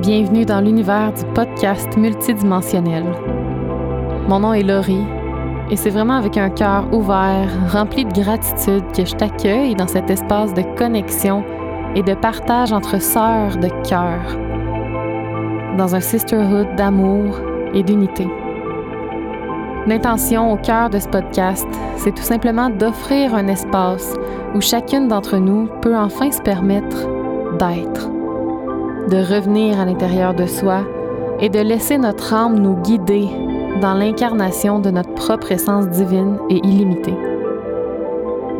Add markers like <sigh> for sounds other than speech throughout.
Bienvenue dans l'univers du podcast multidimensionnel. Mon nom est Laurie et c'est vraiment avec un cœur ouvert, rempli de gratitude que je t'accueille dans cet espace de connexion et de partage entre sœurs de cœur, dans un sisterhood d'amour et d'unité. L'intention au cœur de ce podcast, c'est tout simplement d'offrir un espace où chacune d'entre nous peut enfin se permettre d'être, de revenir à l'intérieur de soi et de laisser notre âme nous guider dans l'incarnation de notre propre essence divine et illimitée.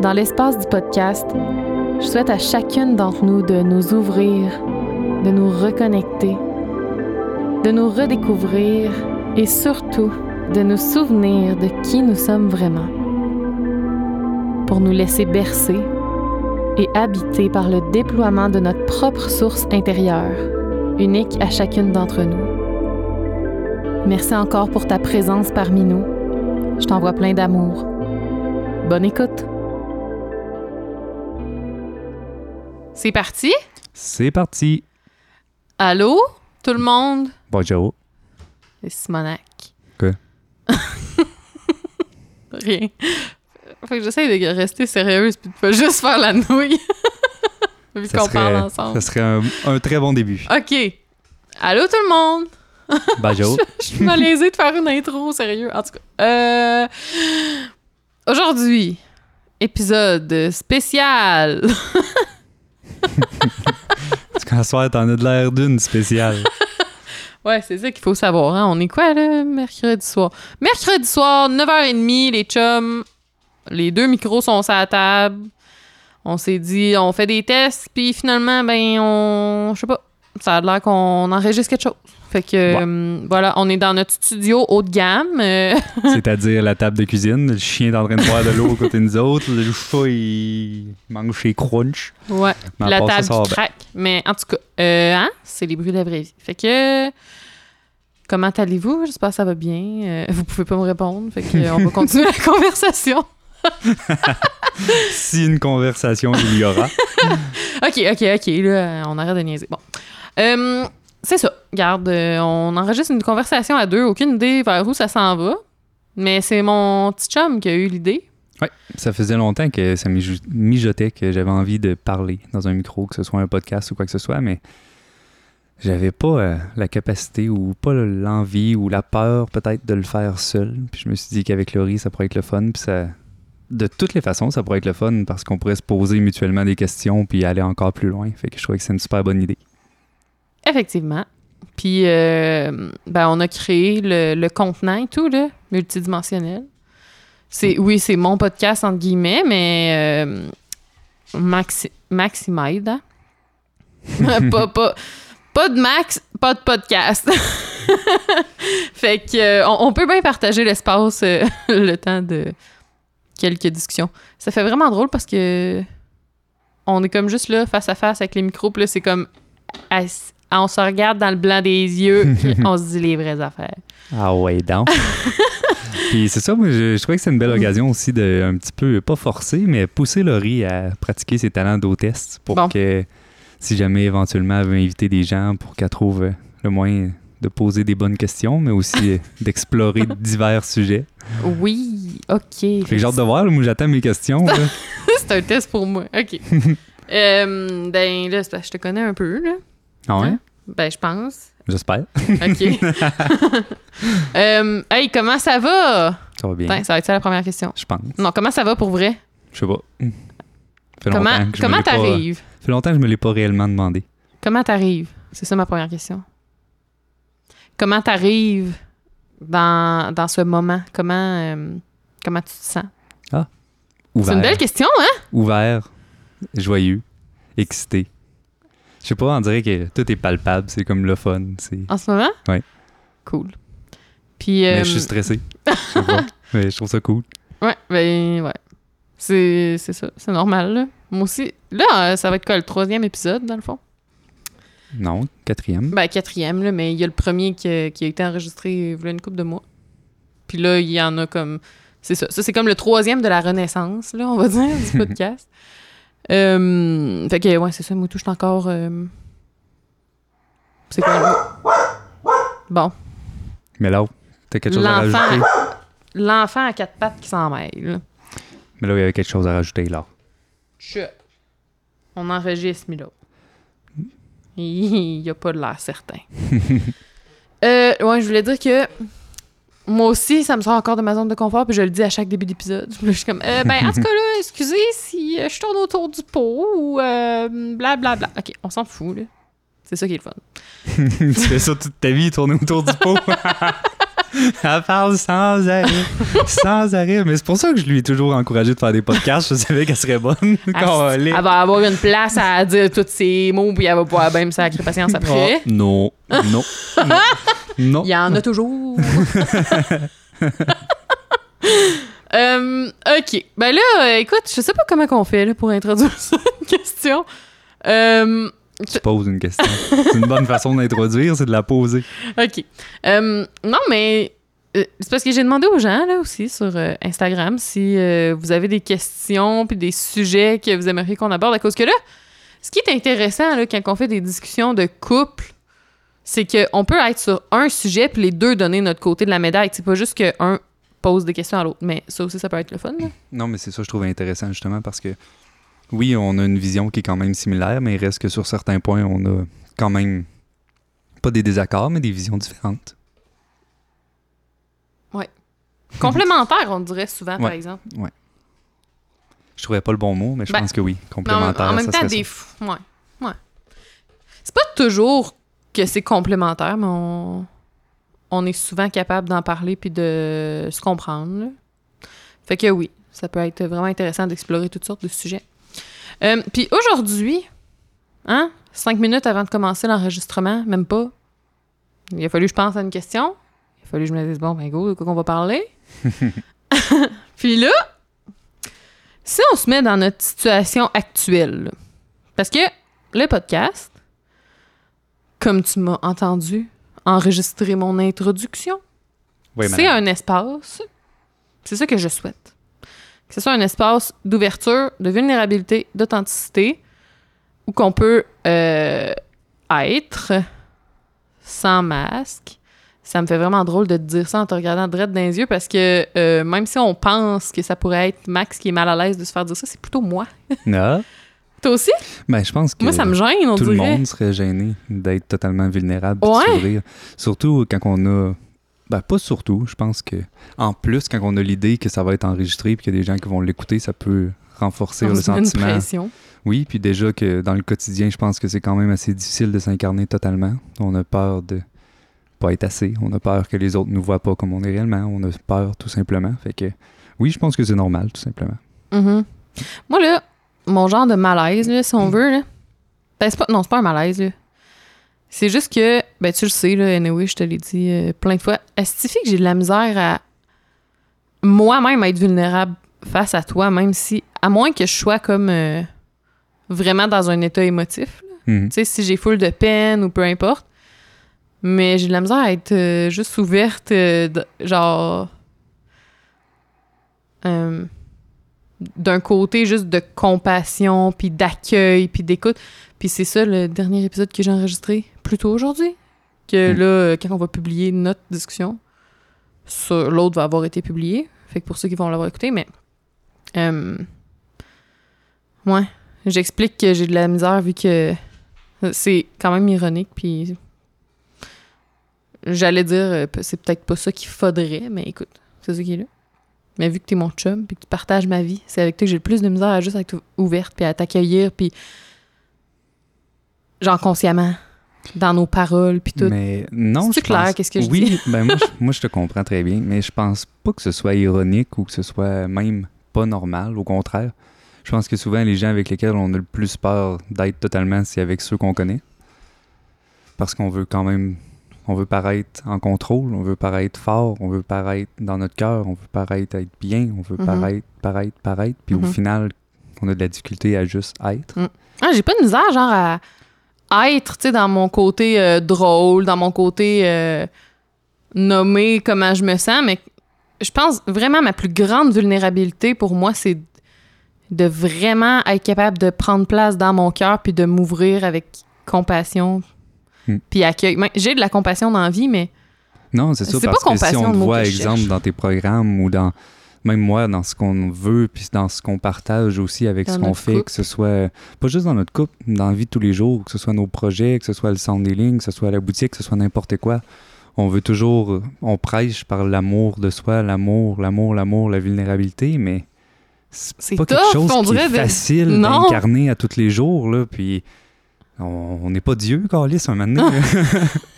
Dans l'espace du podcast, je souhaite à chacune d'entre nous de nous ouvrir, de nous reconnecter, de nous redécouvrir et surtout de nous souvenir de qui nous sommes vraiment, pour nous laisser bercer et habiter par le déploiement de notre propre source intérieure, unique à chacune d'entre nous. Merci encore pour ta présence parmi nous. Je t'envoie plein d'amour. Bonne écoute. C'est parti? C'est parti. Allô, tout le monde? Bonjour. C'est Simonac. Quoi? <laughs> Rien. Faut que j'essaye de rester sérieuse puis de pas juste faire la nouille. <laughs> Vu Ça qu'on serait- parle ensemble. Ça serait un, un très bon début. OK. Allô tout le monde? <laughs> Bonjour. Je suis malaisée de faire une intro, sérieux. En tout cas, euh, aujourd'hui, épisode spécial. <laughs> Parce qu'en soir, t'en as de l'air d'une spéciale. Ouais, c'est ça qu'il faut savoir. Hein? On est quoi, là, mercredi soir? Mercredi soir, 9h30, les chums, les deux micros sont sur la table. On s'est dit, on fait des tests, puis finalement, ben, on... Je sais pas, ça a l'air qu'on enregistre quelque chose. Fait que, Ouais. euh, voilà, on est dans notre studio haut de gamme. euh, <laughs> C'est-à-dire la table de cuisine. Le chien est en train de boire de l'eau à côté de nous autres. Le chat, il mange chez Crunch. ouais. Mais la table qui craque. Mais en tout cas, euh, hein, c'est les bruits de la vraie vie. Fait que, comment allez-vous? J'espère que ça va bien. Euh, vous pouvez pas me répondre. Fait que, on va <laughs> continuer la conversation. <laughs> Si une conversation il y aura. <laughs> OK, OK, OK. Là, on arrête de niaiser. Bon. Euh, c'est ça. Garde, euh, on enregistre une conversation à deux. Aucune idée vers où ça s'en va. Mais c'est mon petit chum qui a eu l'idée. Ouais, ça faisait longtemps que ça mij- mijotait que j'avais envie de parler dans un micro, que ce soit un podcast ou quoi que ce soit, mais j'avais pas euh, la capacité ou pas l'envie ou la peur peut-être de le faire seul. Puis je me suis dit qu'avec Laurie, ça pourrait être le fun. Puis ça, de toutes les façons, ça pourrait être le fun parce qu'on pourrait se poser mutuellement des questions puis aller encore plus loin. Fait que je trouvais que c'est une super bonne idée. Effectivement. Puis, euh, ben, on a créé le, le contenant et tout, là, multidimensionnel. C'est, oui, c'est mon podcast, entre guillemets, mais euh, Maxi, Maximide, hein? <laughs> pas, pas, pas de Max, pas de podcast. <laughs> fait que, euh, on, on peut bien partager l'espace euh, <laughs> le temps de quelques discussions. Ça fait vraiment drôle parce que on est comme juste là, face à face avec les micros, puis là, c'est comme on se regarde dans le blanc des yeux, <laughs> puis on se dit les vraies affaires. Ah ouais, donc. <laughs> Puis c'est ça, moi, je, je trouvais que c'est une belle occasion aussi de un petit peu, pas forcer, mais pousser Laurie à pratiquer ses talents d'hôtesse pour Bon. que, si jamais éventuellement elle veut inviter des gens, pour qu'elle trouve le moyen de poser des bonnes questions, mais aussi <laughs> d'explorer divers sujets. Oui, OK. J'ai hâte de voir, là, moi j'attends mes questions. <laughs> c'est un test pour moi. OK. <laughs> Euh, ben là, je te connais un peu, là. Ah ouais? Hein? Ben, je pense. J'espère. OK. Euh, hey, comment ça va? Ça va bien. Ça va être ça la première question. Je pense. Non, comment ça va pour vrai? Je sais pas. Fait Comment comment t'arrives? fait longtemps que je me l'ai pas réellement demandé. Comment t'arrives? C'est ça ma première question. Comment t'arrives dans, dans ce moment? Comment, euh, comment tu te sens? C'est Ouvert. une belle question, hein? ouvert, joyeux, excité. Je sais pas, on dirait que tout est palpable, c'est comme le fun. c'est- En ce moment? Ouais. Cool. Puis. euh, Mais je suis stressé. Je. <laughs> Mais je trouve ça cool. Ouais, ben, ouais. C'est c'est ça, c'est normal, là. Moi aussi. Là, euh, ça va être quoi, le troisième épisode, dans le fond? Non, quatrième. Ben, quatrième, là, mais il y a le premier qui, a- qui a été enregistré il y a une couple de mois. Puis là, il y en a comme. C'est ça. Ça, c'est comme le troisième de la renaissance, là, on va dire, du <laughs> podcast. Euh, fait que, ouais, c'est ça. Moi, tout, je suis encore. euh, C'est quoi? Bon. Mais là, t'as quelque chose à rajouter? L'enfant à quatre pattes qui s'en mêle. Mais là, il y avait quelque chose à rajouter, là. Chut. On enregistre, Milo. Il n'y a pas de l'air certain. <laughs> euh, ouais, je voulais dire que moi aussi, ça me sort encore de ma zone de confort, puis je le dis à chaque début d'épisode. <laughs> Je suis comme, euh, ben, en tout cas, là, excusez si euh, je tourne autour du pot ou euh, blablabla. Ok, on s'en fout, là. C'est ça qui est le fun. <laughs> tu fais ça toute ta vie, tourner autour du pot. <laughs> Elle parle sans arrêt. <laughs> Sans arrêt. Mais c'est pour ça que je lui ai toujours encouragé de faire des podcasts. Je savais qu'elle serait bonne. Elle, <laughs> Calée. elle va avoir une place à dire tous ses mots, puis elle va pouvoir même sacrer patience après. Ah, non, non, non. non. Il y en a toujours. Euh, ok. Ben là, euh, écoute, je sais pas comment qu'on fait là, pour introduire cette question. Euh, Tu poses une question. <laughs> C'est une bonne façon d'introduire, c'est de la poser. ok. Euh, non, mais euh, c'est parce que j'ai demandé aux gens là aussi sur euh, Instagram si vous avez des questions puis des sujets que vous aimeriez qu'on aborde à cause que là, ce qui est intéressant là, quand on fait des discussions de couple, c'est qu'on peut être sur un sujet puis les deux donner notre côté de la médaille. C'est pas juste qu'un pose des questions à l'autre, mais ça aussi ça peut être le fun. là. Non, mais c'est ça que je trouve intéressant, justement, parce que oui, on a une vision qui est quand même similaire, mais il reste que sur certains points, on a quand même pas des désaccords, mais des visions différentes. Complémentaire, on dirait souvent, par Ouais. exemple. Je trouvais pas le bon mot, mais je Ben, pense que oui. Mais en, Complémentaire, en même temps, des. f- Ouais. Ouais. C'est pas toujours que c'est complémentaire, mais on, on est souvent capable d'en parler puis de se comprendre. là. Fait que oui, ça peut être vraiment intéressant d'explorer toutes sortes de sujets. Euh, puis aujourd'hui, hein, cinq minutes avant de commencer l'enregistrement, même pas, il a fallu que je pense à une question. Il a fallu que je me dise, bon, ben go, de quoi qu'on va parler? <laughs> <laughs> puis là, si on se met dans notre situation actuelle, parce que le podcast, comme tu m'as entendu enregistrer mon introduction, Oui, c'est un espace, c'est ça que je souhaite. Que ce soit un espace d'ouverture, de vulnérabilité, d'authenticité, où qu'on peut euh, être sans masque. Ça me fait vraiment drôle de te dire ça en te regardant droit dans les yeux parce que euh, même si on pense que ça pourrait être Max qui est mal à l'aise de se faire dire ça, c'est plutôt moi. Non. <laughs> Toi aussi? Ben, je pense que Moi, ça me gêne, on tout le monde serait gêné d'être totalement vulnérable Ouais. Surtout quand on a. Ben, pas surtout. Je pense que, en plus, quand on a l'idée que ça va être enregistré puis qu'il y a des gens qui vont l'écouter, ça peut renforcer On le une sentiment. pression. Oui, puis déjà que dans le quotidien, je pense que c'est quand même assez difficile de s'incarner totalement. On a peur de pas être assez. On a peur que les autres nous voient pas comme on est réellement. On a peur tout simplement. Fait que oui, je pense que c'est normal, tout simplement. Mhm. Moi, là, mon genre de malaise, là, si on veut, là, ben, pas, non, c'est pas un malaise, là. C'est juste que, ben, tu le sais, là, anyway, je te l'ai dit euh, plein de fois, estifie que j'ai de la misère à moi-même être vulnérable face à toi, même si, à moins que je sois comme euh, vraiment dans un état émotif. Mhm. tu sais, si j'ai full de peine ou peu importe. Mais j'ai de la misère à être euh, juste ouverte, de- genre. d'un côté juste de compassion, puis d'accueil, puis d'écoute. Puis c'est ça le dernier épisode que j'ai enregistré plus tôt aujourd'hui. Que Mm. là, euh, quand on va publier notre discussion, l'autre va avoir été publié. Fait que pour ceux qui vont l'avoir écouté, mais. euh, ouais. J'explique que j'ai de la misère vu que c'est quand même ironique, puis. J'allais dire, euh, c'est peut-être pas ça qu'il faudrait, mais écoute, c'est ça qui est là. Mais vu que t'es mon chum, puis que tu partages ma vie, c'est avec toi que j'ai le plus de misère à juste être ouverte, puis à t'accueillir, puis genre consciemment, dans nos paroles, puis tout. Mais non, pense- clair, qu'est-ce que je oui, dis? ben moi, je, moi, je te comprends très bien, mais je pense pas que ce soit ironique ou que ce soit même pas normal. Au contraire, je pense que souvent, les gens avec lesquels on a le plus peur d'être totalement, c'est avec ceux qu'on connaît. Parce qu'on veut quand même... On veut paraître en contrôle, on veut paraître fort, on veut paraître dans notre cœur, on veut paraître être bien, on veut Mhm. paraître, paraître, paraître. Puis au Mhm. final, on a de la difficulté à juste être. Ah, j'ai pas de misère, genre, à être, tu sais, dans mon côté euh, drôle, dans mon côté euh, nommé comment je me sens, mais je pense vraiment ma plus grande vulnérabilité pour moi, c'est de vraiment être capable de prendre place dans mon cœur puis de m'ouvrir avec compassion Hmm. puis accueille. Ben, J'ai de la compassion dans la vie, mais Non, c'est ça, parce pas que si compassion on te voit, exemple, dans tes programmes ou dans, même moi, dans ce qu'on veut, puis dans ce qu'on partage aussi avec Dans ce qu'on fait, couple. que ce soit, pas juste dans notre couple, dans la vie de tous les jours, que ce soit nos projets, que ce soit le sound healing, que ce soit la boutique, que ce soit n'importe quoi. On veut toujours, on prêche par l'amour de soi, l'amour, l'amour, l'amour, la vulnérabilité, mais C'est pas tough, quelque chose qui est de- facile d'incarner à tous les jours, là, puis on n'est pas Dieu, Carlis, un moment donné. <laughs>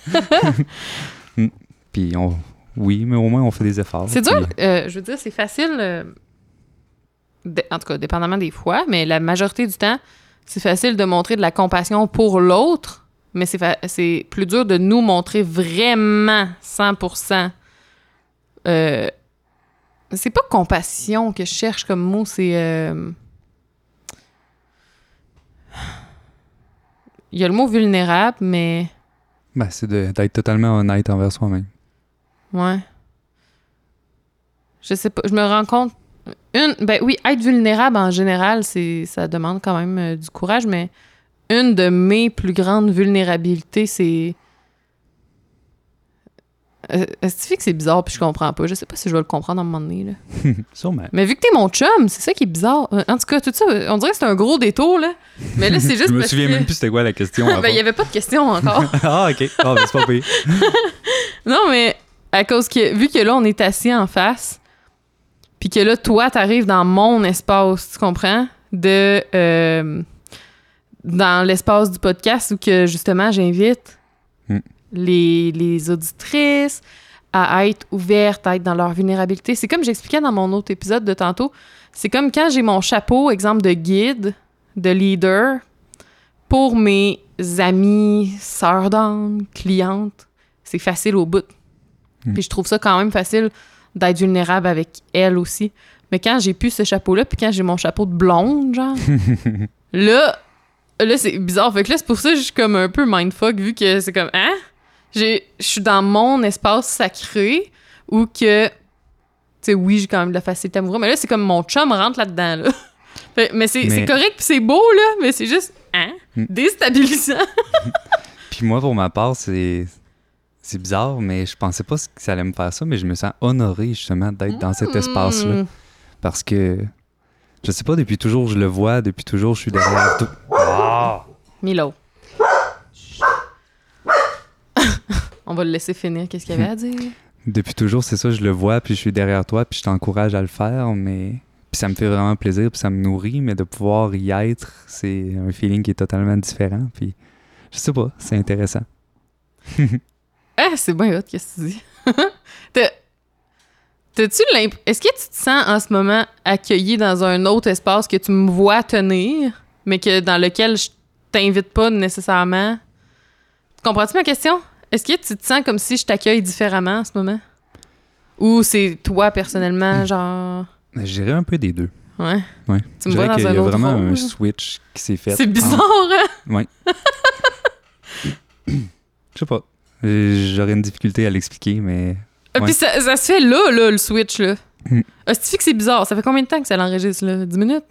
<laughs> Mm. puis on, oui, mais au moins on fait des efforts. c'est dur. euh, je veux dire, c'est facile. euh, de- en tout cas, dépendamment des fois, mais la majorité du temps, c'est facile de montrer de la compassion pour l'autre, mais c'est plus dur de nous montrer vraiment 100%. Euh, c'est pas compassion que je cherche comme mot, c'est. euh, Il y a le mot vulnérable, mais. Ben, c'est de- d'être totalement honnête envers soi-même. Ouais. Je sais pas. Je me rends compte. Une, ben oui, être vulnérable en général, c'est, ça demande quand même euh, du courage, mais une de mes plus grandes vulnérabilités, c'est. Euh, Est-ce que c'est bizarre puis je comprends pas? Je sais pas si je vais le comprendre à un moment donné. Là. <laughs> Sûrement. Mais vu que t'es mon chum, c'est ça qui est bizarre. Euh, En tout cas, tout ça, on dirait que c'est un gros détour, là. Mais là, c'est <laughs> juste Je me parce souviens que... même plus c'était quoi la question. <laughs> ben, il y avait pas de question encore. ah, ok. Ah, ben, c'est pas pire. Non, mais à cause que, vu que là, on est assis en face, puis que là, toi, t'arrives dans mon espace, tu comprends? De. euh, dans l'espace du podcast où que, justement, j'invite Hmm. les, les auditrices à être ouvertes, à être dans leur vulnérabilité. C'est comme j'expliquais dans mon autre épisode de tantôt. C'est comme quand j'ai mon chapeau, exemple de guide, de leader, pour mes amis, sœurs d'âme, clientes c'est facile au bout. Mm. Puis je trouve ça quand même facile d'être vulnérable avec elle aussi. Mais quand j'ai plus ce chapeau-là, puis quand j'ai mon chapeau de blonde, genre, <laughs> là, là c'est bizarre. Fait que là, c'est pour ça que je suis comme un peu mindfuck, vu que c'est comme, hein? Je suis dans mon espace sacré, où que, tu sais, oui, j'ai quand même de la facilité m'ouvrir, mais là, c'est comme mon chum rentre là-dedans, là. <laughs> Fait- mais c'est Mais- correct, puis c'est beau, là, mais c'est juste, hein? Mm. Déstabilisant. <laughs> Puis moi, pour ma part, c'est. C'est bizarre, mais je pensais pas que ça allait me faire ça, mais je me sens honoré justement d'être dans cet espace-là. Mm. Parce que, je sais pas, depuis toujours, je le vois, depuis toujours, je suis derrière tout. Ah! Milo. <laughs> On va le laisser finir. Qu'est-ce qu'il y avait à dire? Depuis toujours, c'est ça, je le vois, puis je suis derrière toi, puis je t'encourage à le faire, mais. Puis ça me fait vraiment plaisir, puis ça me nourrit, mais de pouvoir y être, c'est un feeling qui est totalement différent, puis je sais pas, c'est intéressant. <laughs> Ah, c'est bien hot, qu'est-ce que tu dis? <laughs> T'as- T'as-tu l'imp... Est-ce que tu te sens en ce moment accueilli dans un autre espace que tu me vois tenir, mais que dans lequel je t'invite pas nécessairement? Comprends-tu ma question? Est-ce que tu te sens comme si je t'accueille différemment en ce moment? Ou c'est toi personnellement, genre? Je dirais un peu des deux. Ouais. Ouais. Tu me vois dans qu'il y a autre vraiment rôle. un switch qui s'est fait. C'est bizarre, entre- hein? <laughs> Je sais pas. Euh, J'aurais une difficulté à l'expliquer, mais. Ah, Ouais. Puis ça, ça se fait là, là, le switch, là. Mm. Ah, que c'est bizarre. Ça fait combien de temps que ça l'enregistre, là? 10 minutes?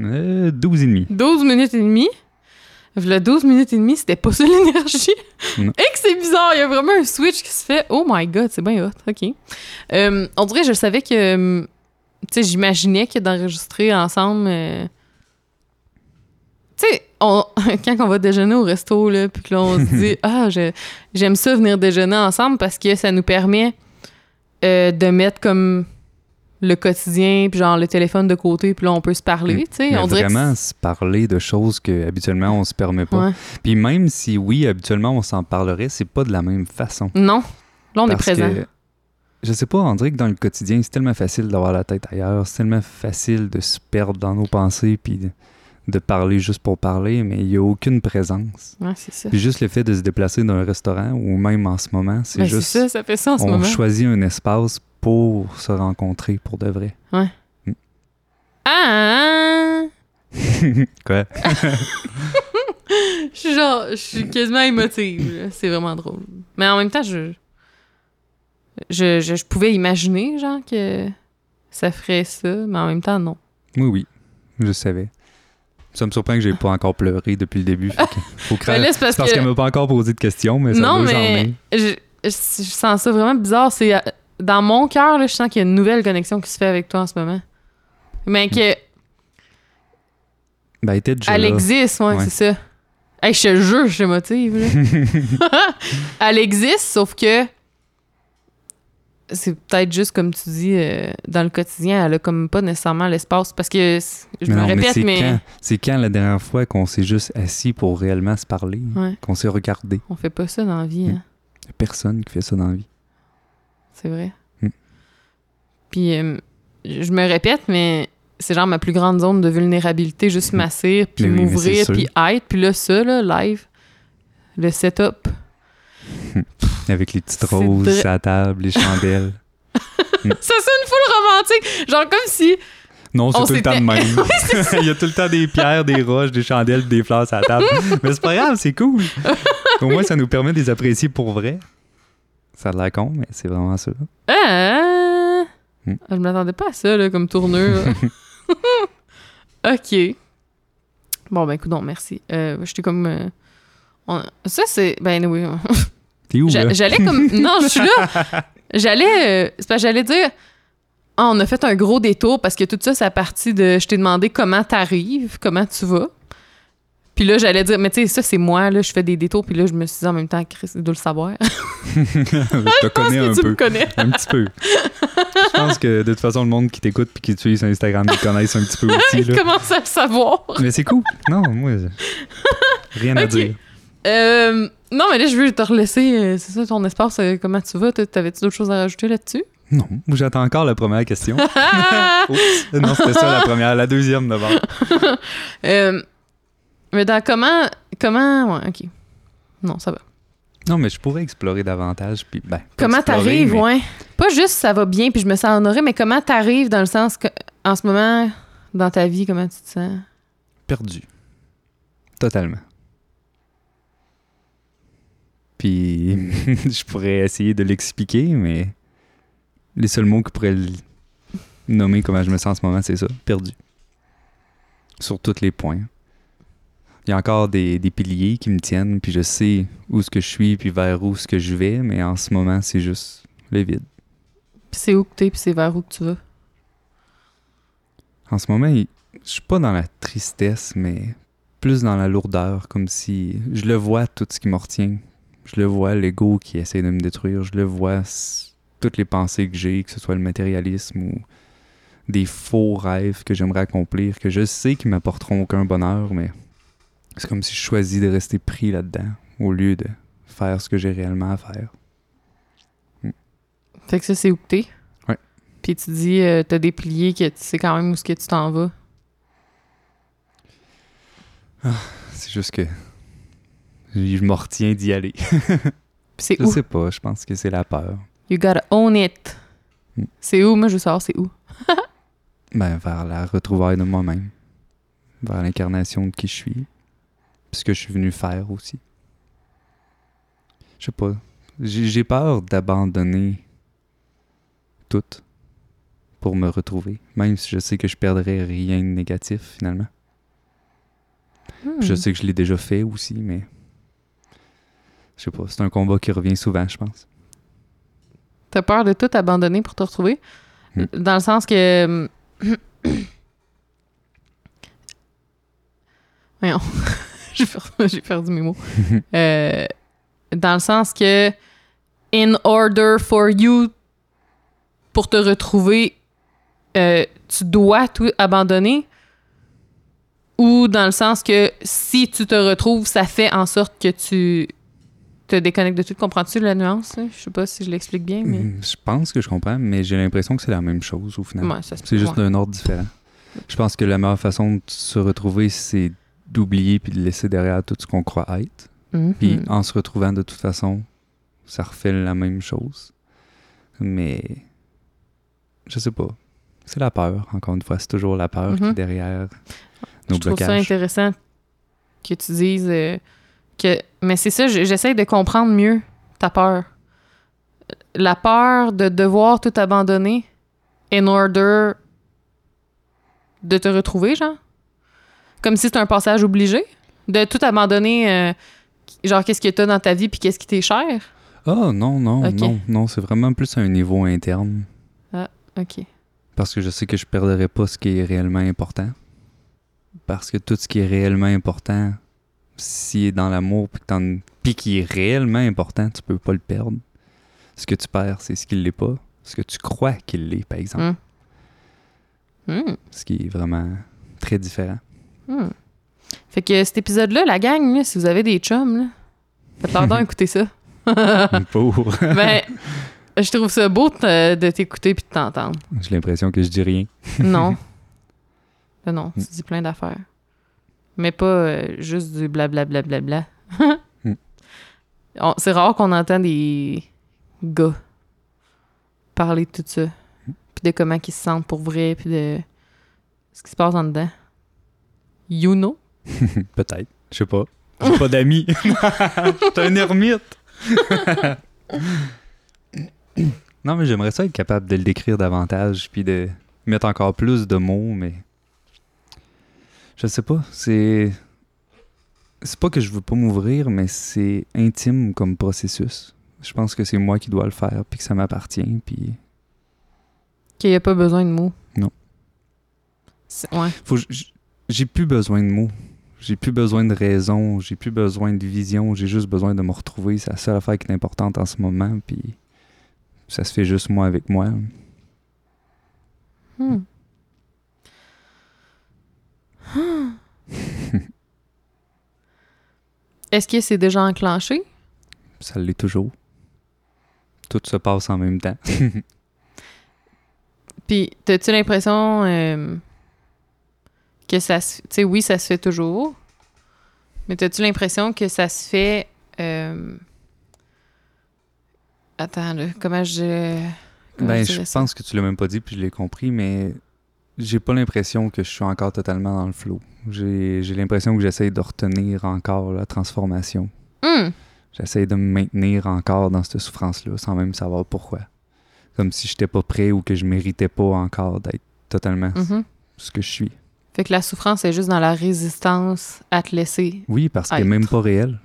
Euh, 12 et demi. 12 minutes et demie? Le 12 minutes et demie, c'était pas ça <laughs> l'énergie. Et que c'est bizarre, il y a vraiment un switch qui se fait. Oh my god, c'est bien hot, ok. Euh, on dirait, je savais que. euh, Tu sais, j'imaginais que d'enregistrer ensemble. euh, Tu sais, on- <laughs> quand on va déjeuner au resto, là, puis que là, on se dit, <laughs> ah, j'aime ça venir déjeuner ensemble parce que ça nous permet euh, de mettre comme le quotidien, puis genre le téléphone de côté, puis là, on peut se parler, tu sais. On que vraiment se parler de choses que habituellement on se permet pas. Ouais. Puis même si oui, habituellement on s'en parlerait, c'est pas de la même façon. Non. Là, on est présent. que, je sais pas, on dirait que dans le quotidien, c'est tellement facile d'avoir la tête ailleurs, c'est tellement facile de se perdre dans nos pensées puis de, de parler juste pour parler, mais il y a aucune présence. Ouais, c'est ça. Puis juste le fait de se déplacer d'un restaurant ou même en ce moment, c'est Ben, c'est juste ça, ça fait ça en ce on moment. choisit un espace pour se rencontrer pour de vrai. Ah! <laughs> Quoi? <laughs> Je suis genre, je suis quasiment émotive. C'est vraiment drôle. Mais en même temps, je, je, je, je pouvais imaginer, genre, que ça ferait ça, mais en même temps, non. Oui, oui, je savais. Ça me surprend que j'ai pas encore pleuré depuis le début. fait que <laughs> faut Ben là, parce que- qu'elle m'a pas encore posé de questions, mais ça non, mais je, sens ça vraiment bizarre. C'est euh, dans mon cœur, je sens qu'il y a une nouvelle connexion qui se fait avec toi en ce moment. Mais que Ben, elle était déjà elle là. existe, ouais, Ouais. c'est ça. Hey, je te jure, je te motive. là. <laughs> <laughs> elle existe, sauf que c'est peut-être juste comme tu dis euh, dans le quotidien, elle a comme pas nécessairement l'espace parce que je Mais me non, mais répète, c'est mais, quand, c'est quand la dernière fois qu'on s'est juste assis pour réellement se parler, Ouais. qu'on s'est regardé. on fait pas ça dans la vie. Mm. hein. Y a personne qui fait ça dans la vie. C'est vrai. Mm. Puis, euh, je me répète, mais c'est genre ma plus grande zone de vulnérabilité, juste Mm. m'asseoir, puis m'ouvrir, puis être. Puis là, ça, là, live, le setup. <laughs> Avec les petites roses à la table, les chandelles. <laughs> ça sonne full romantique. Genre comme si. Non, c'est tout le temps de même. <laughs> Il y a tout le temps des pierres, des roches, des chandelles, des fleurs à la table. Mais c'est pas grave, c'est cool. Au moins, ça nous permet de les apprécier pour vrai. Ça a l'air con, mais c'est vraiment ça. Ah! Mm. Je m'attendais pas à ça, là, comme tournure. OK. Bon, ben, écoute, non, merci. Euh, J'étais comme. euh, on- Ça, c'est. Ben, oui. T'es où, J'a- là? J'allais comme. <laughs> Non, je suis là. J'allais. euh, c'est que j'allais dire. Ah, on a fait un gros détour parce que tout ça, c'est à partir de. Je t'ai demandé comment t'arrives, comment tu vas. Puis là, j'allais dire, mais tu sais, ça, c'est moi, là, je fais des détours. Puis là, je me suis dit en même temps, Chris, il doit le savoir. <laughs> Je te connais un tu me peu. connais? Un petit peu. Je pense que de toute façon, le monde qui t'écoute puis qui te suit sur Instagram, ils connaissent un petit peu aussi. Il Là. commence à le savoir. Mais c'est cool. Non, moi, <laughs> rien à dire. Euh, non, mais là, je veux te relaisser. euh, c'est ça, ton espace. euh, comment tu vas? T'avais-tu d'autres choses à rajouter là-dessus? Non, j'attends encore la première question. <laughs> <laughs> Oups. Non, c'était ça la première. La deuxième d'abord. <laughs> Euh, mais dans comment. Comment. Ouais, ok. Non, ça va. Non, mais je pourrais explorer davantage. Puis, ben, Comment t'arrives, mais ouais. Pas juste ça va bien puis je me sens honorée, mais comment t'arrives dans le sens que, en ce moment, dans ta vie, comment tu te sens? Perdu. Totalement. Puis, <laughs> je pourrais essayer de l'expliquer, mais les seuls mots qui pourraient le nommer comment je me sens en ce moment, c'est ça, perdu. Sur tous les points. Il y a encore des, des piliers qui me tiennent, puis je sais où ce que je suis, puis vers où ce que je vais, mais en ce moment, c'est juste le vide. Puis c'est où que t'es puis c'est vers où que tu vas? En ce moment, je suis pas dans la tristesse, mais plus dans la lourdeur, comme si je le vois tout ce qui me retient. Je le vois l'ego qui essaie de me détruire. Je le vois toutes les pensées que j'ai, que ce soit le matérialisme ou des faux rêves que j'aimerais accomplir, que je sais qui m'apporteront aucun bonheur, mais c'est comme si je choisis de rester pris là-dedans au lieu de faire ce que j'ai réellement à faire. Fait que ça, c'est où que t'es? Ouais. Puis tu dis, euh, t'as des que tu sais quand même où ce que tu t'en vas. C'est juste que je me retiens d'y aller. <laughs> C'est Je où? sais pas, je pense que c'est la peur. You gotta own it. Mm. C'est où? Moi, je veux savoir c'est où. <laughs> Ben, vers la retrouvaille de moi-même. Vers l'incarnation de qui je suis. Puis ce que je suis venu faire aussi. Je sais pas. J'ai j'ai peur d'abandonner tout pour me retrouver. Même si je sais que je perdrai rien de négatif finalement. Hmm. Je sais que je l'ai déjà fait aussi, mais. Je sais pas. C'est un combat qui revient souvent, je pense. T'as peur de tout abandonner pour te retrouver? Mm. Dans le sens que. <coughs> Voyons. <laughs> J'ai per- J'ai perdu mes mots. <laughs> Euh, dans le sens que, in order for you, pour te retrouver, euh, tu dois tout abandonner? Ou dans le sens que si tu te retrouves, ça fait en sorte que tu te déconnectes de tout. Comprends-tu la nuance? là? Je sais pas si je l'explique bien, mais. Mm, Je pense que je comprends, mais j'ai l'impression que c'est la même chose au final. Ouais, C'est juste d'un ordre différent. Je pense que la meilleure façon de se retrouver, c'est d'oublier puis de laisser derrière tout ce qu'on croit être. Mhm. Puis en se retrouvant de toute façon, ça refait la même chose. Mais je sais pas. C'est la peur, encore une fois. C'est toujours la peur qui Mhm. est derrière nos je trouve ça blocages. intéressant que tu dises euh, que. Mais c'est ça, j'essaie de comprendre mieux ta peur. La peur de devoir tout abandonner in order de te retrouver, genre. Comme si c'était un passage obligé? De tout abandonner, euh, genre, qu'est-ce que t'as dans ta vie puis qu'est-ce qui t'est cher? Oh non, non, non, non, c'est vraiment plus à un niveau interne. OK. Parce que je sais que je perdrai pas ce qui est réellement important. Parce que tout ce qui est réellement important, s'il est dans l'amour puis puis qui est réellement important, tu peux pas le perdre. Ce que tu perds, c'est ce qui l'est pas. Ce que tu crois qu'il l'est, par exemple. Hmm. Ce qui est vraiment très différent. Hmm. Fait que cet épisode-là, la gang, là, si vous avez des chums, là, faites-leur <laughs> donc écouter ça. Pour. <laughs> ben, je trouve ça beau de, t'écouter puis de t'entendre. J'ai l'impression que je dis rien. Non. <laughs> Ben non, tu dis plein d'affaires. Mais pas euh, juste du blablabla. Bla, bla, Hmm. <laughs> On- C'est rare qu'on entend des gars parler de tout ça. Puis de comment ils se sentent pour vrai, puis de ce qui se passe en dedans. You know? <laughs> Peut-être. Je sais pas. J'ai pas d'amis. <laughs> J'étais un ermite. non, mais j'aimerais ça être capable de le décrire davantage puis de mettre encore plus de mots, mais je sais pas. C'est c'est pas que je veux pas m'ouvrir, mais c'est intime comme processus. Je pense que c'est moi qui dois le faire puis que ça m'appartient puis Qu'il n'y a pas besoin de mots. Non. Ouais. faut j'ai plus besoin de mots. J'ai plus besoin de raison, j'ai plus besoin de vision, j'ai juste besoin de me retrouver. C'est la seule affaire qui est importante en ce moment, puis ça se fait juste moi avec moi. Hmm. <gasps> Est-ce que c'est déjà enclenché? Ça l'est toujours. Tout se passe en même temps. <laughs> Puis, t'as-tu l'impression euh, que ça se... Tu sais, oui, ça se fait toujours, mais t'as-tu l'impression que ça se fait... euh, Attends, là, comment je... comment ben, je je pense que tu l'as même pas dit, puis je l'ai compris, mais j'ai pas l'impression que je suis encore totalement dans le flow. J'ai l'impression que j'essaye de retenir encore la transformation. Hmm. J'essaie de me maintenir encore dans cette souffrance-là sans même savoir pourquoi. Comme si j'étais pas prêt ou que je méritais pas encore d'être totalement Mhm. ce que je suis. Fait que la souffrance est juste dans la résistance à te laisser. Oui, parce qu'elle est Être. même pas réelle.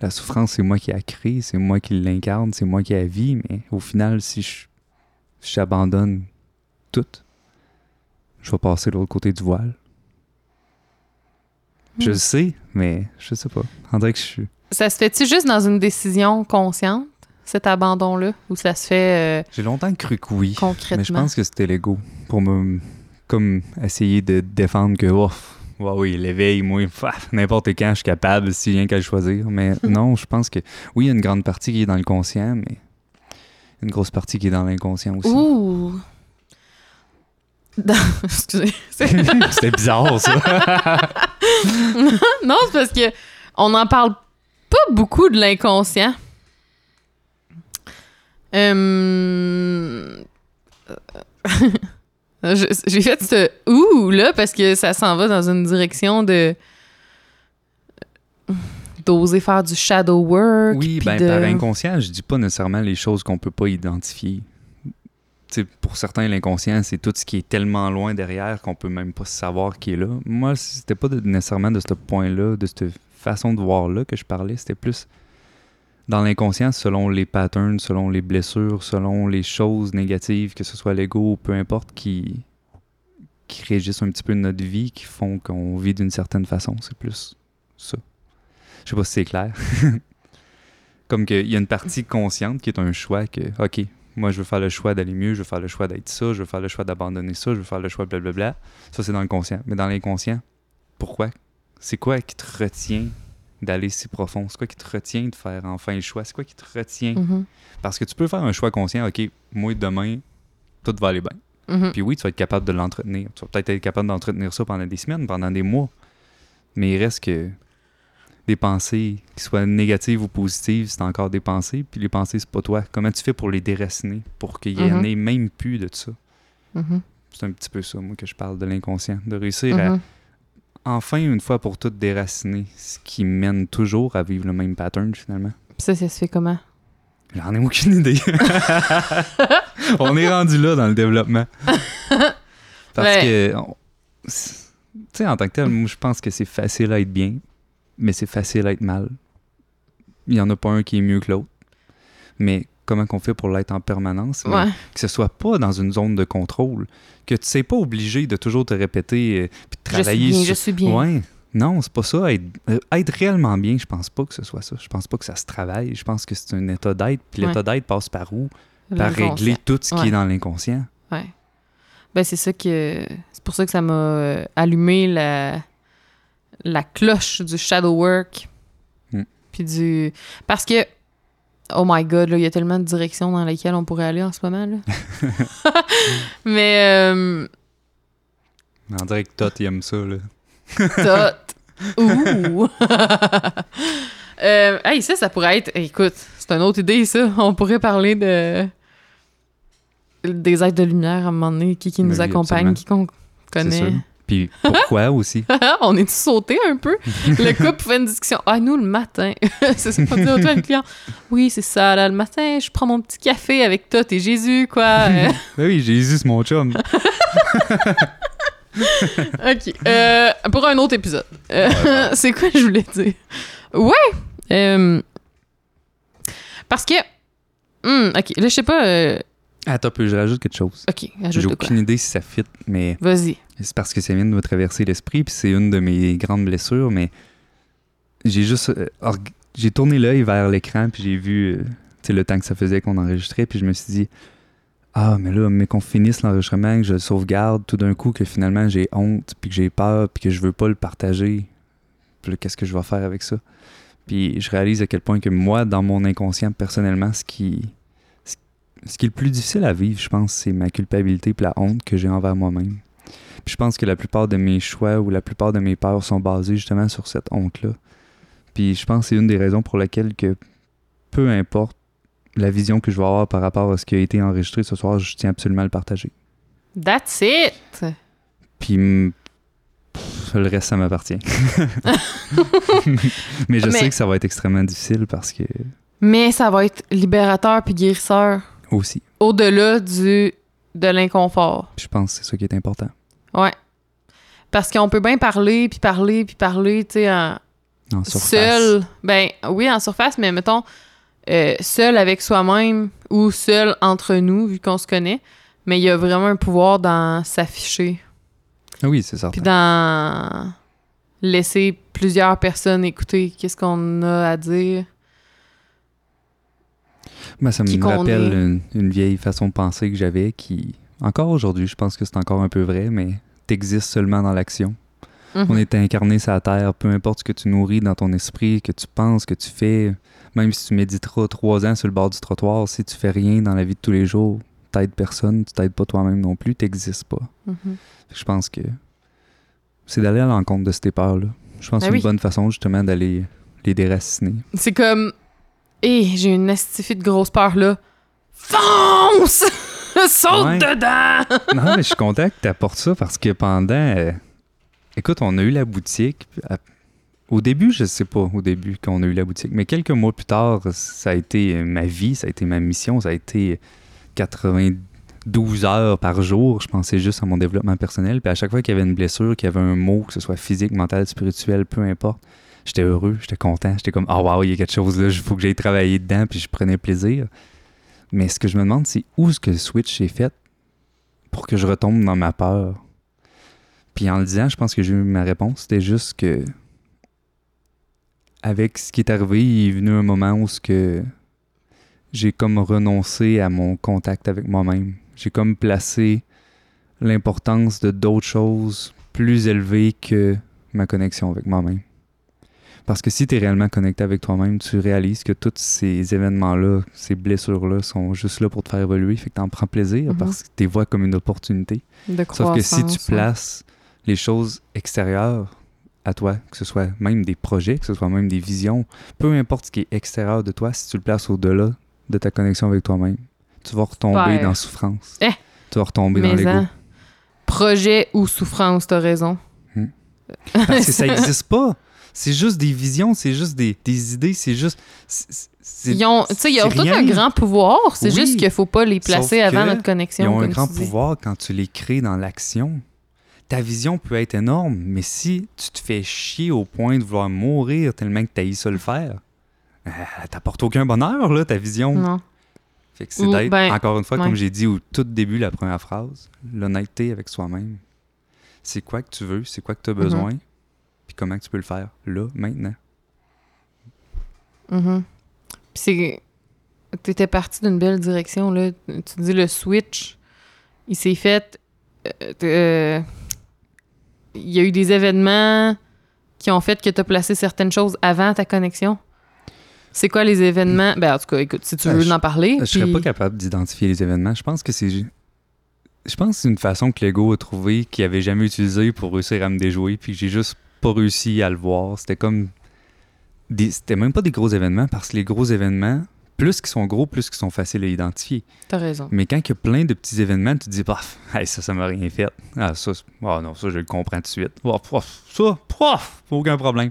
La souffrance, c'est moi qui la crée, c'est moi qui l'incarne, c'est moi qui la vis, mais au final, si je j'abandonne tout, je vais passer de l'autre côté du voile. Je Hmm. le sais, mais je sais pas. On dirait que je suis. Ça se fait-tu juste dans une décision consciente, cet abandon-là, ou ça se fait euh, J'ai longtemps cru que oui. concrètement? Mais je pense que c'était l'ego pour me comme essayer de défendre que oh, ouais, oui, l'éveil, moi, <laughs> n'importe quand je suis capable si rien qu'à le choisir. Mais <laughs> non, je pense que oui, il y a une grande partie qui est dans le conscient, mais une grosse partie qui est dans l'inconscient aussi. Ouh! <laughs> Excusez. <laughs> C'était bizarre ça. <laughs> non, c'est parce que on n'en parle pas beaucoup de l'inconscient. Euh, je- J'ai fait ce ouh là parce que ça s'en va dans une direction de d'oser faire du shadow work. oui, ben de- par inconscient, je dis pas nécessairement les choses qu'on peut pas identifier. Pour certains, l'inconscient, c'est tout ce qui est tellement loin derrière qu'on peut même pas savoir qui est là. Moi, c'était pas nécessairement de ce point-là, de cette façon de voir-là que je parlais. C'était plus dans l'inconscient, selon les patterns, selon les blessures, selon les choses négatives, que ce soit l'ego ou peu importe, qui, qui régissent un petit peu notre vie, qui font qu'on vit d'une certaine façon. C'est plus ça. Je sais pas si c'est clair. <laughs> Comme qu'il y a une partie consciente qui est un choix que, OK, moi je veux faire le choix d'aller mieux, je veux faire le choix d'être ça, je veux faire le choix d'abandonner ça, je veux faire le choix blablabla. Ça, c'est dans le conscient. Mais dans l'inconscient, pourquoi? C'est quoi qui te retient d'aller si profond? C'est quoi qui te retient de faire enfin le choix? C'est quoi qui te retient? Mhm, Parce que tu peux faire un choix conscient, OK, moi demain, tout va aller bien. mhm. Puis oui, tu vas être capable de l'entretenir. Tu vas peut-être être capable d'entretenir ça pendant des semaines, pendant des mois. Mais il reste que des pensées, qui soient négatives ou positives, c'est encore des pensées. Puis les pensées, c'est pas toi. Comment tu fais pour les déraciner, pour qu'il y en Mhm. ait même plus de ça? Mhm, C'est un petit peu ça, moi, que je parle de l'inconscient. De réussir à, mhm. enfin, une fois pour toutes, déraciner ce qui mène toujours à vivre le même pattern, finalement. Ça, ça se fait comment? J'en ai aucune idée. <laughs> On est rendu là dans le développement. <laughs> Parce Ouais. que Tu sais, en tant que tel, moi, je pense que c'est facile à être bien, mais c'est facile à être mal. Il n'y en a pas un qui est mieux que l'autre. Mais comment qu'on fait pour l'être en permanence? Mais Ouais. Que ce soit pas dans une zone de contrôle. Que tu sais pas obligé de toujours te répéter euh, puis de Je suis travailler bien, sur- je suis bien. Ouais. Non, c'est pas ça. Être, euh, être réellement bien, je pense pas que ce soit ça. Je pense pas que ça se travaille. Je pense que c'est un état d'être. Puis l'état d'être passe par où? Par régler tout ce qui Ouais. est dans l'inconscient. Ouais. Ben, c'est ça que. C'est pour ça que ça m'a euh, allumé la, la cloche du shadow work. Mm. Puis du. Parce que. Oh my god, là, il y a tellement de directions dans lesquelles on pourrait aller en ce moment, là. <laughs> Mais. Euh, On dirait que Tot, il aime ça, là. Tot. <laughs> Ouh! <laughs> euh, hey, ça, ça pourrait être. Écoute, c'est une autre idée, ça. On pourrait parler de. Des êtres de lumière à un moment donné, qui, qui nous Ben oui, accompagnent, absolument. qui qu'on connaît. Puis pourquoi <laughs> aussi? on est tous sautés un peu. Le <laughs> couple fait une discussion. Ah, nous, le matin. <laughs> c'est le client. Oui, c'est ça. Là, le matin, je prends mon petit café avec toi et Jésus, quoi. Ben oui, Jésus, c'est mon chum. OK. Euh, pour un autre épisode. Euh, c'est quoi je voulais dire? Ouais! euh, parce que... Hmm, OK, là, je sais pas... Attends, peu, je rajoute quelque chose. OK, J'ai ajoute aucune idée si ça fit, mais Vas-y. c'est parce que ça vient de me traverser l'esprit, puis c'est une de mes grandes blessures, mais j'ai juste... euh, j'ai tourné l'œil vers l'écran, puis j'ai vu, euh, le temps que ça faisait qu'on enregistrait, puis je me suis dit, ah, mais là, mais qu'on finisse l'enregistrement, que je le sauvegarde, tout d'un coup, que finalement j'ai honte, puis que j'ai peur, puis que je veux pas le partager. Puis là, qu'est-ce que je vais faire avec ça? Puis je réalise à quel point que moi, dans mon inconscient, personnellement, ce qui, ce, qui est le plus difficile à vivre, je pense, c'est ma culpabilité et la honte que j'ai envers moi-même. Puis je pense que la plupart de mes choix ou la plupart de mes peurs sont basés justement sur cette honte-là. Puis je pense que c'est une des raisons pour lesquelles que peu importe la vision que je vais avoir par rapport à ce qui a été enregistré ce soir, je tiens absolument à le partager. That's it! Puis mm, pff, le reste, ça m'appartient. <laughs> Mais je Mais- sais que ça va être extrêmement difficile parce que Mais ça va être libérateur puis guérisseur aussi, au-delà du de l'inconfort. je pense que c'est ça qui est important. Ouais. Parce qu'on peut bien parler, puis parler, puis parler, tu sais, en, seul. Ben oui, en surface, mais mettons, euh, seul avec soi-même ou seul entre nous, vu qu'on se connaît. Mais il y a vraiment un pouvoir dans s'afficher. Ah Oui, c'est certain. Puis dans laisser plusieurs personnes écouter qu'est-ce qu'on a à dire. Ben, ça me rappelle est. une, une vieille façon de penser que j'avais qui, encore aujourd'hui, je pense que c'est encore un peu vrai, mais t'existes seulement dans l'action. Mhm. On est incarné sur la terre, peu importe ce que tu nourris dans ton esprit, que tu penses, que tu fais, même si tu méditeras trois ans sur le bord du trottoir, si tu fais rien dans la vie de tous les jours, t'aides personne, tu t'aides pas toi-même non plus, t'existes pas. Mhm. Je pense que c'est d'aller à l'encontre de ces peurs-là. Je pense Ben que c'est oui. une bonne façon justement d'aller les déraciner. C'est comme, hé, j'ai une astifie de grosse peur là. Fonce! <laughs> Saute Ouais. dedans! <laughs> non, mais je suis content que tu apportes ça parce que pendant. euh, écoute, on a eu la boutique. à- Au début, je sais pas, au début, qu'on a eu la boutique, mais quelques mois plus tard, ça a été euh, ma vie, ça a été ma mission, ça a été 92 heures par jour. Je pensais juste à mon développement personnel. Puis à chaque fois qu'il y avait une blessure, qu'il y avait un mot, que ce soit physique, mental, spirituel, peu importe, j'étais heureux, j'étais content, j'étais comme, ah wow, il y a quelque chose là, il faut que j'aille travailler dedans, puis je prenais plaisir. Mais ce que je me demande, c'est où est-ce que le switch est fait pour que je retombe dans ma peur? Puis en le disant, je pense que j'ai eu ma réponse. C'était juste que avec ce qui est arrivé, il est venu un moment où ce que j'ai comme renoncé à mon contact avec moi-même. J'ai comme placé l'importance de d'autres choses plus élevées que ma connexion avec moi-même. Parce que si tu es réellement connecté avec toi-même, tu réalises que tous ces événements-là, ces blessures-là sont juste là pour te faire évoluer. Fait que tu en prends plaisir Mhm. parce que tu les vois comme une opportunité. De Sauf que si tu places les choses extérieures à toi, que ce soit même des projets, que ce soit même des visions, peu importe ce qui est extérieur de toi, si tu le places au-delà de ta connexion avec toi-même, tu vas retomber dans souffrance. Eh. Tu vas retomber dans l'ego. hein, projet ou souffrance, t'as raison. Parce que ça <laughs> n'existe pas. C'est juste des visions, c'est juste des, des idées, c'est juste. Ils ont, tu sais, ils ont tout un grand pouvoir. C'est Oui. juste qu'il faut pas les placer avant notre connexion. Ils ont un grand pouvoir quand tu les crées dans l'action. ta vision peut être énorme, mais si tu te fais chier au point de vouloir mourir tellement que tu ça le faire, euh, t'apporte aucun bonheur, là, ta vision. Non. Fait que c'est Ou, d'être, ben, encore une fois, ouais. comme j'ai dit au tout début, la première phrase, l'honnêteté avec soi-même. C'est quoi que tu veux, c'est quoi que tu as Mhm. besoin, comment tu peux le faire, là, maintenant? Puis c'est. T'étais parti d'une belle direction, là. Tu dis le switch, il s'est fait. euh, euh, Il y a eu des événements qui ont fait que tu as placé certaines choses avant ta connexion. C'est quoi les événements? Ben, en tout cas, écoute, si tu Ben, veux en parler. Je serais puis- pas capable d'identifier les événements. Je pense que c'est. Je pense que c'est une façon que l'ego a trouvé qu'il avait jamais utilisé pour réussir à me déjouer, puis j'ai juste pas réussi à le voir. C'était comme. des- C'était même pas des gros événements, parce que les gros événements, plus qu'ils sont gros, plus qu'ils sont faciles à identifier. T'as raison. Mais quand il y a plein de petits événements, tu te dis, paf, hey, ça, ça m'a rien fait. Ah, ça, oh non, ça, je le comprends tout de suite. Oh, paf, ça, paf, aucun problème.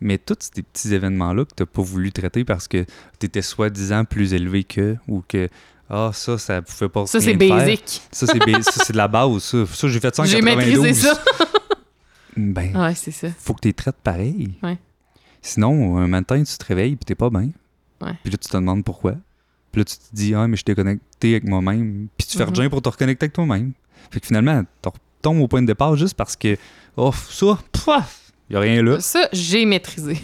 Mais tous ces petits événements-là que tu n'as pas voulu traiter parce que tu étais soi-disant plus élevé que, ou que, ah, ça, ça pouvait pas Ça, c'est basic. Ça, c'est ba- de la base, ça. Ça, j'ai fait ça en J'ai 92. maîtrisé ça. Ben, Ouais, c'est ça. faut que tu les traites pareil. Ouais. Sinon, un matin, tu te réveilles et t'es pas bien. Ouais. Puis là, tu te demandes pourquoi. Puis là, tu te dis, ah, mais je t'ai connecté avec moi-même. Puis tu fais Mhm. rien pour te reconnecter avec toi-même. Fait que finalement, tu retombes au point de départ juste parce que, oh, ça, paf, y a rien là. Ça, j'ai maîtrisé.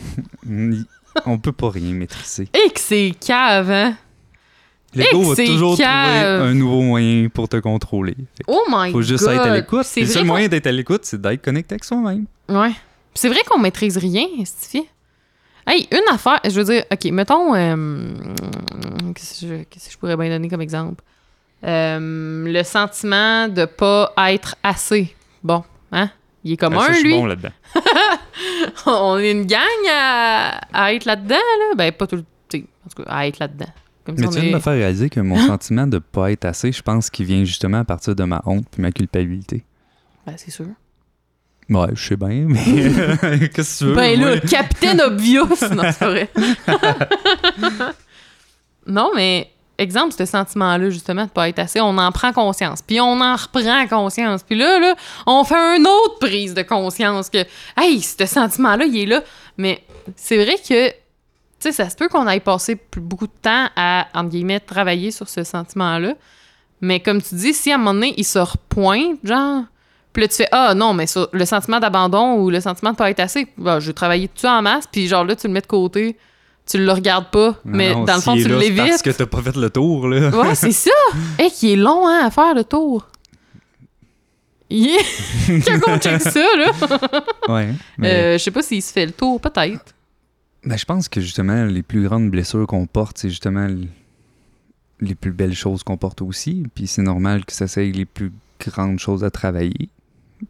<laughs> On peut pas rien maîtriser. Et que c'est cave, hein? L'ego va toujours trouver un nouveau moyen pour te contrôler. Fait Oh my faut god! juste être à l'écoute. Le seul moyen d'être à l'écoute, c'est d'être connecté avec soi-même. Ouais. C'est vrai qu'on maîtrise rien, Stifi. Hey, une affaire, je veux dire, OK, mettons, euh, qu'est-ce que je, pourrais bien donner comme exemple? Euh, le sentiment de pas être assez. Bon, hein? Il est comme Ah, ça, un, je suis lui. bon là-dedans. <laughs> On est une gang à, à être là-dedans, là. Ben, pas tout le temps. En tout cas, à être là-dedans. Comme Mais tu viens de me faire réaliser que mon sentiment de pas être assez, je pense qu'il vient justement à partir de ma honte puis ma culpabilité. Ben, c'est sûr. Ouais, je sais bien, mais <laughs> qu'est-ce que tu veux? Ben là, <laughs> Capitaine Obvious! Non, c'est vrai. <laughs> non, mais exemple, ce sentiment-là, justement, de pas être assez, on en prend conscience. Puis on en reprend conscience. Puis là, là, on fait une autre prise de conscience que, hey, ce sentiment-là, il est là. Mais c'est vrai que, sais, ça se peut qu'on aille passer plus- beaucoup de temps à, entre guillemets, travailler sur ce sentiment-là. Mais comme tu dis, si à un moment donné, il se repointe, genre, puis là, tu fais Ah non, mais sur le sentiment d'abandon ou le sentiment de pas être assez, bah, je vais travailler dessus en masse, puis genre là, tu le mets de côté, tu le regardes pas, mais Non, dans le fond, tu l'évites. Parce que t'as pas fait le tour, là. Ouais, c'est <laughs> ça! Hey, qui est long, hein, à faire le tour. Yeah! Quand on check ça, là! ouais. Mais Euh, je sais pas s'il se fait le tour, peut-être. Ben, je pense que justement, les plus grandes blessures qu'on porte, c'est justement les plus belles choses qu'on porte aussi. Puis c'est normal que ça soit les plus grandes choses à travailler.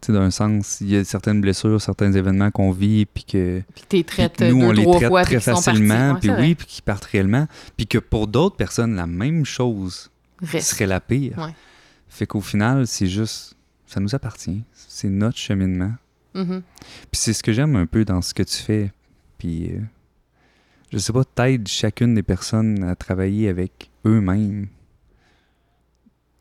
Tu sais, d'un sens, il y a certaines blessures, certains événements qu'on vit, puis que Puis que nous, deux, on les traite fois, très facilement, puis oui, puis qui partent réellement. Puis que pour d'autres personnes, la même chose. Reste. serait la pire. Ouais. Fait qu'au final, c'est juste, ça nous appartient. C'est notre cheminement. Mhm. Puis c'est ce que j'aime un peu dans ce que tu fais. Puis, euh, je sais pas, t'aides chacune des personnes à travailler avec eux-mêmes.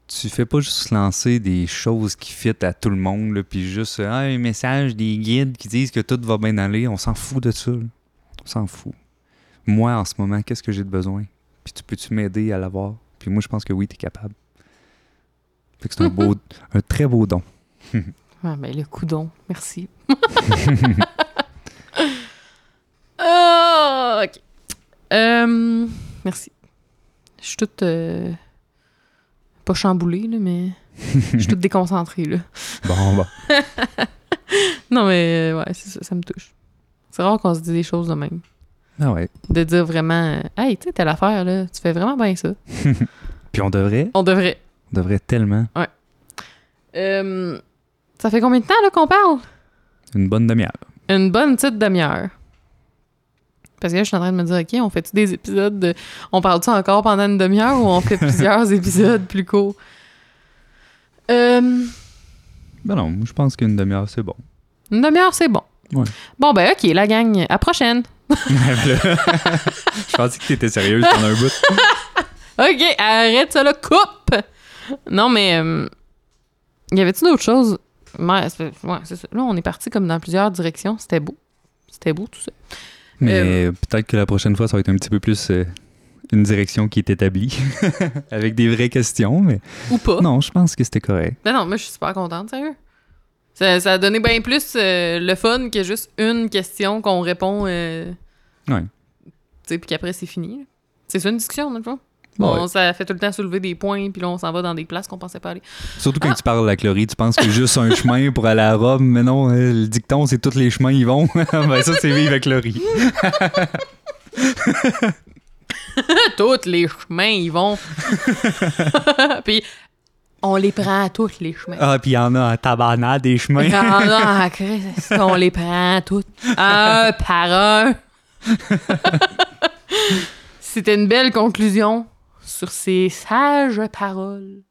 Tu fais pas juste lancer des choses qui fit à tout le monde, là, puis juste euh, Ah, un message des guides qui disent que tout va bien aller. On s'en fout de ça. là. On s'en fout. Moi, en ce moment, qu'est-ce que j'ai de besoin? Puis tu peux-tu m'aider à l'avoir? Puis moi, je pense que oui, t'es capable. Fait que c'est un beau, <laughs> un très beau don. Ouais, <laughs> ben le coudon. Merci. <laughs> Ah, OK. Euh, merci. Je suis toute... euh, pas chamboulée, là, mais... Je suis <laughs> toute déconcentrée, là. Bon, bon. <laughs> Non, mais euh, ouais, c'est ça, ça me touche. C'est rare qu'on se dise des choses de même. Ah ouais. De dire vraiment, hey, tu sais, telle affaire, là, tu fais vraiment bien ça. <laughs> Puis on devrait, On devrait. on devrait tellement. Euh, ça fait combien de temps, là, qu'on parle? Une bonne demi-heure. Une bonne petite demi-heure. Parce que là, je suis en train de me dire, OK, on fait-tu des épisodes de... On parle-tu encore pendant une demi-heure ou on fait <laughs> plusieurs épisodes plus courts? Euh, Ben non, je pense qu'une demi-heure, c'est bon. une demi-heure, c'est bon. Ouais. Bon, ben, OK, la gang, à prochaine. <laughs> je pensais que t'étais sérieuse pendant un bout. <laughs> OK, arrête ça là, coupe! Non, mais... euh, y avait-tu d'autres choses? Ouais, ça. Là, on est parti comme dans plusieurs directions. C'était beau. C'était beau, tout ça. Mais peut-être que la prochaine fois, ça va être un petit peu plus euh, une direction qui est établie, <laughs> avec des vraies questions, mais Ou pas. non, je pense que c'était correct. Ben non, moi, je suis super contente, sérieux. Ça, ça a donné bien plus euh, le fun que juste une question qu'on répond, euh, Ouais. tu sais, puis qu'après, c'est fini. C'est ça une discussion, dans le fond. Ouais. Bon, ça fait tout le temps soulever des points, puis là, on s'en va dans des places qu'on pensait pas aller. Surtout quand Ah. tu parles de la Chlorie, tu penses que juste un chemin pour aller à Rome, mais non, euh, le dicton, c'est tous les chemins y vont. <laughs> ben ça, c'est vive à Chlorie. <laughs> tous les chemins, ils vont. <laughs> puis on les prend tous les chemins. Ah, puis il y en a en tabarnak des chemins. Ah non, Christ, on les prend toutes, un par un. C'était une belle conclusion sur ces sages paroles.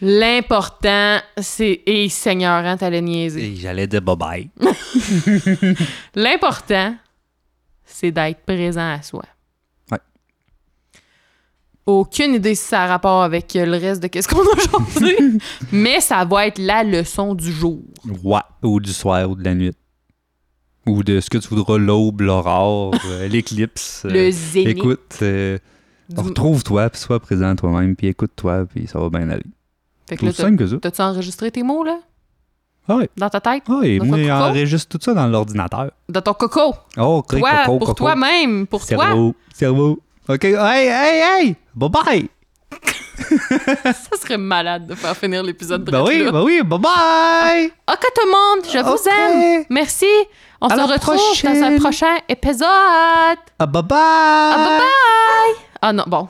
L'important, c'est... Et Seigneur, hein, t'allais niaiser. J'allais dire bye-bye. <laughs> L'important, c'est d'être présent à soi. Ouais. Aucune idée si ça a rapport avec le reste de qu'est-ce qu'on a changé, <laughs> mais ça va être la leçon du jour. Ouais. Ou du soir ou de la nuit. Ou de ce que tu voudras, l'aube, l'aurore, euh, l'éclipse. euh, Le zénith. écoute, euh, retrouve-toi, puis sois présent toi-même, puis écoute-toi, puis ça va bien aller. Fait que là, simple que ça? t'as-tu enregistré tes mots, là? Ah oui. Dans ta tête? Ah, et Dans moi, j'enregistre tout ça dans l'ordinateur. Dans ton coco? Oh, ok, Toi, coco, pour toi-même, pour toi. Cerveau, cerveau. OK, hey, hey, hey! Bye-bye! <laughs> Ça serait malade de faire finir l'épisode de Ben oui, là. ben oui, bye-bye! <laughs> Ok, tout le monde, je vous aime. Merci. On À se retrouve dans un prochain épisode. Ah, bye-bye! Ah, bye bye. Ah non, bon.